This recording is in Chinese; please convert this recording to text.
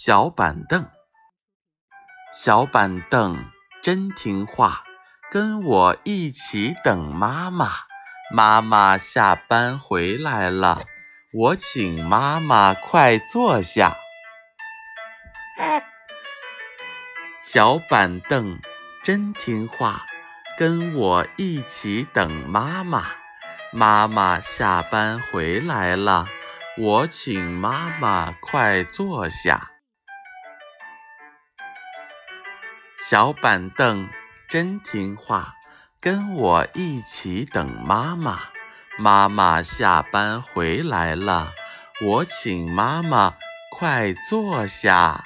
小板凳，小板凳真听话，跟我一起等妈妈。妈妈下班回来了，我请妈妈快坐下。小板凳真听话，跟我一起等妈妈。妈妈下班回来了。我请妈妈快坐下。小板凳真听话，跟我一起等妈妈。妈妈下班回来了，我请妈妈快坐下。